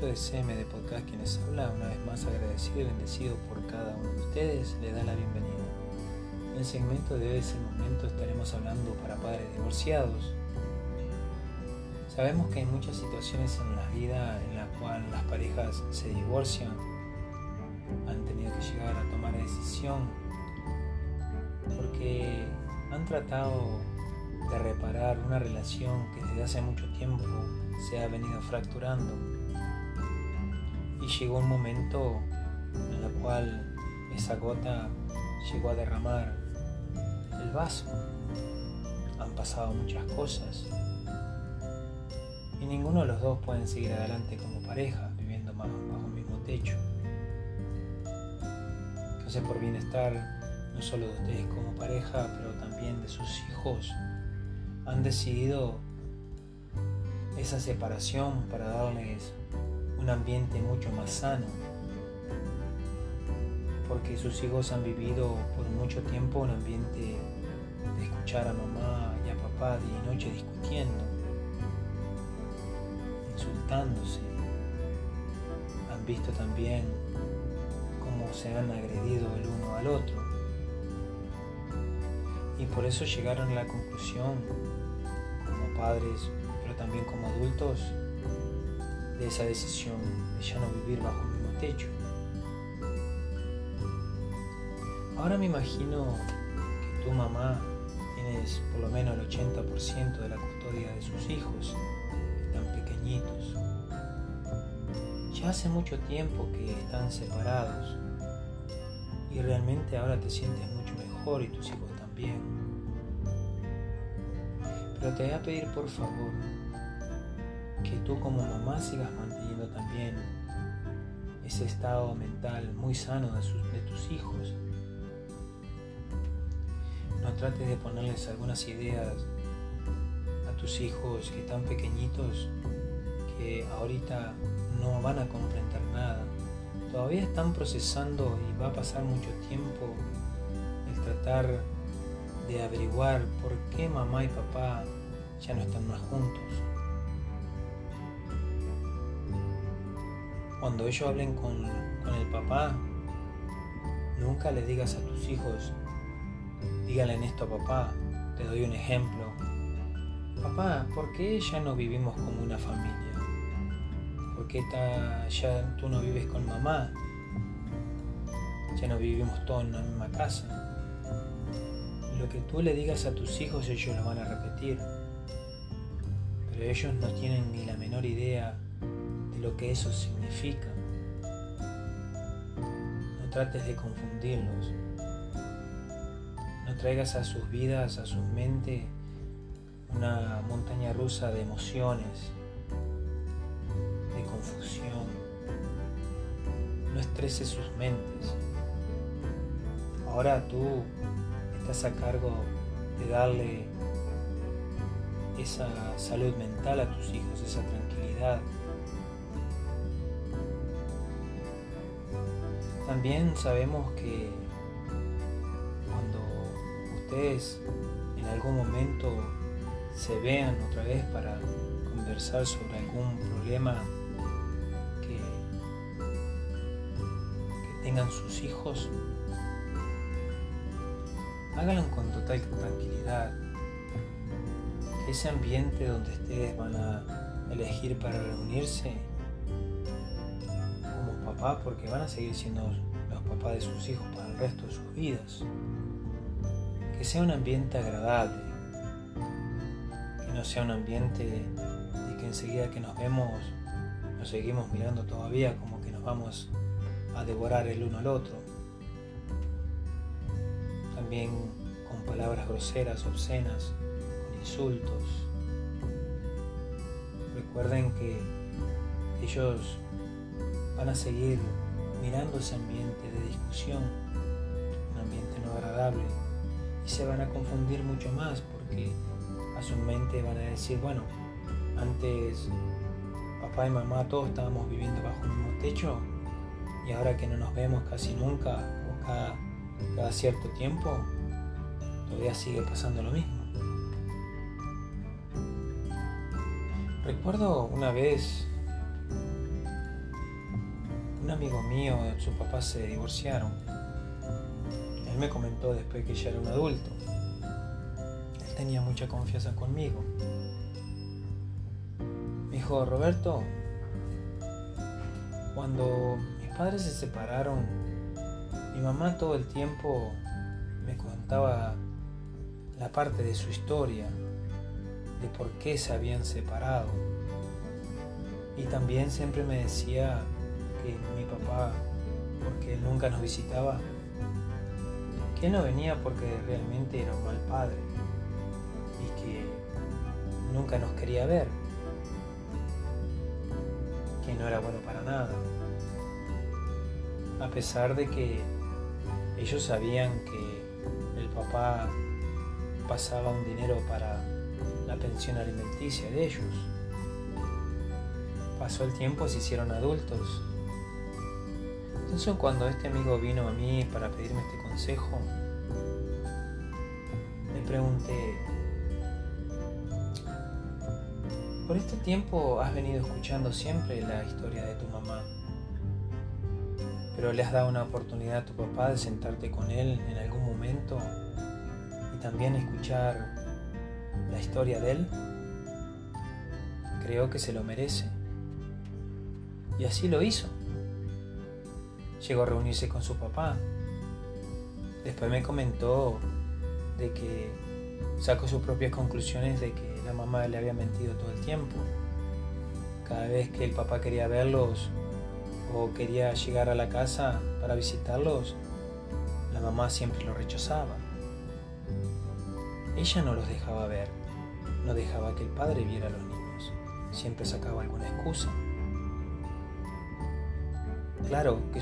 Esto es CMD Podcast quienes habla, una vez más agradecido y bendecido por cada uno de ustedes, le da la bienvenida. En el segmento de ese momento estaremos hablando para padres divorciados. Sabemos que hay muchas situaciones en la vida en la cual las parejas se divorcian, han tenido que llegar a tomar decisión porque han tratado de reparar una relación que desde hace mucho tiempo se ha venido fracturando. Y llegó un momento en el cual esa gota llegó a derramar el vaso. Han pasado muchas cosas. Y ninguno de los dos pueden seguir adelante como pareja, viviendo bajo, el mismo techo. Entonces por bienestar no solo de ustedes como pareja, pero también de sus hijos, han decidido esa separación para darles un ambiente mucho más sano. Porque sus hijos han vivido por mucho tiempo un ambiente de escuchar a mamá y a papá día y noche discutiendo, insultándose. Han visto también cómo se han agredido el uno al otro. Y por eso llegaron a la conclusión, como padres también como adultos de esa decisión de ya no vivir bajo el mismo techo. Ahora me imagino que tu mamá tienes por lo menos el 80% de la custodia de sus hijos, tan pequeñitos. Ya hace mucho tiempo que están separados y realmente ahora te sientes mucho mejor y tus hijos también. Pero te voy a pedir por favor que tú como mamá sigas manteniendo también ese estado mental muy sano de, tus hijos. No trates de ponerles algunas ideas a tus hijos que están pequeñitos, que ahorita no van a comprender nada. Todavía están procesando y va a pasar mucho tiempo el tratar de averiguar por qué mamá y papá ya no están más juntos. Cuando ellos hablen con, el papá, nunca le digas a tus hijos, dígale en esto a papá, te doy un ejemplo. Papá, ¿por qué ya no vivimos como una familia? ¿Por qué ya tú no vives con mamá? Ya no vivimos todos en la misma casa. Lo que tú le digas a tus hijos ellos lo van a repetir. Pero ellos no tienen ni la menor idea lo que eso significa. No trates de confundirlos. No traigas a sus vidas, a sus mentes, una montaña rusa de emociones, de confusión. No estreses sus mentes. Ahora tú estás a cargo de darle esa salud mental a tus hijos, esa tranquilidad. También sabemos que cuando ustedes en algún momento se vean otra vez para conversar sobre algún problema que, que tengan sus hijos, háganlo con total tranquilidad. Ese ambiente donde ustedes van a elegir para reunirse porque van a seguir siendo los papás de sus hijos para el resto de sus vidas. Que sea un ambiente agradable, que no sea un ambiente de que enseguida que nos vemos nos seguimos mirando todavía como que nos vamos a devorar el uno al otro. También con palabras groseras, obscenas, con insultos. Recuerden que ellos van a seguir mirando ese ambiente de discusión, un ambiente no agradable, y se van a confundir mucho más porque a su mente van a decir, bueno, antes papá y mamá todos estábamos viviendo bajo el mismo techo y ahora que no nos vemos casi nunca o cada, cada cierto tiempo, todavía sigue pasando lo mismo. Recuerdo una vez un amigo mío, sus papás se divorciaron. Él me comentó después que ya era un adulto. Él tenía mucha confianza conmigo. Me dijo, Roberto, cuando mis padres se separaron, mi mamá todo el tiempo me contaba la parte de su historia, de por qué se habían separado. Y también siempre me decía que mi papá, porque él nunca nos visitaba, que no venía porque realmente era un mal padre y que nunca nos quería ver, que no era bueno para nada. A pesar de que ellos sabían que el papá pasaba un dinero para la pensión alimenticia de ellos. Pasó el tiempo, se hicieron adultos. Entonces cuando este amigo vino a mí para pedirme este consejo, le pregunté, por este tiempo has venido escuchando siempre la historia de tu mamá, pero le has dado una oportunidad a tu papá de sentarte con él en algún momento y también escuchar la historia de él, creo que se lo merece. Y así lo hizo. Llegó a reunirse con su papá. Después me comentó de que sacó sus propias conclusiones de que la mamá le había mentido todo el tiempo. Cada vez que el papá quería verlos o quería llegar a la casa para visitarlos, la mamá siempre lo rechazaba. Ella no los dejaba ver, no dejaba que el padre viera a los niños, siempre sacaba alguna excusa. Claro que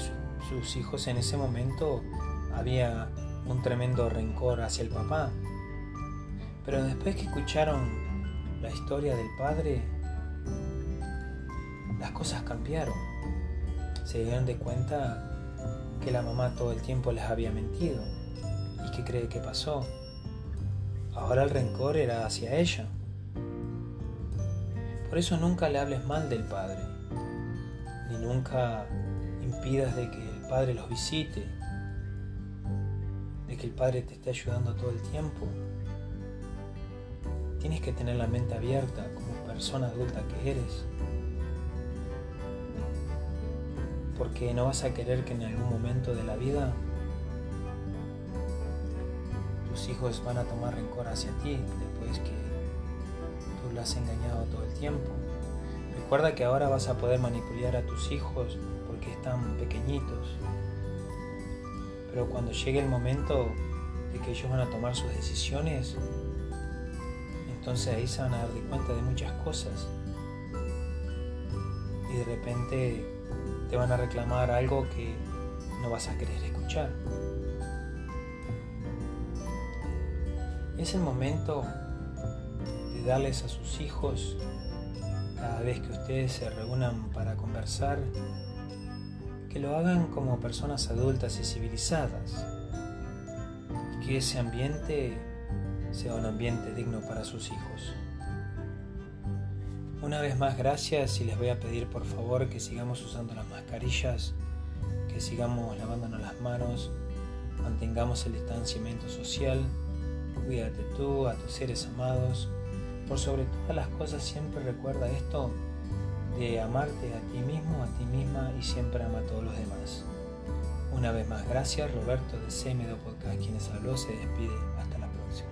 sus hijos en ese momento había un tremendo rencor hacia el papá, pero después que escucharon la historia del padre, las cosas cambiaron. Se dieron de cuenta que la mamá todo el tiempo les había mentido. ¿Y qué cree que pasó? Ahora el rencor era hacia ella. Por eso nunca le hables mal del Padre, ni nunca impidas de que Padre los visite, de que el Padre te esté ayudando todo el tiempo. Tienes que tener la mente abierta como persona adulta que eres. Porque no vas a querer que en algún momento de la vida hijos van a tomar rencor hacia ti después que tú lo has engañado todo el tiempo. Recuerda que ahora vas a poder manipular a tus hijos están pequeñitos. Pero cuando llegue el momento de que ellos van a tomar sus decisiones, entonces ahí se van a dar de cuenta de muchas cosas. Y de repente te van a reclamar algo que no vas a querer escuchar. Es el momento de darles a sus hijos, cada vez que ustedes se reúnan para conversar, que lo hagan como personas adultas y civilizadas, y que ese ambiente sea un ambiente digno para sus hijos. Una vez más, gracias y les voy a pedir por favor que sigamos usando las mascarillas, que sigamos lavándonos las manos, mantengamos el distanciamiento social cuídate tú, a tus seres amados. Por sobre todas las cosas siempre recuerda esto de amarte a ti mismo, a ti misma y siempre ama a todos los demás. Una vez más, gracias. Roberto de Semedo Podcast, quienes habló, se despide. Hasta la próxima.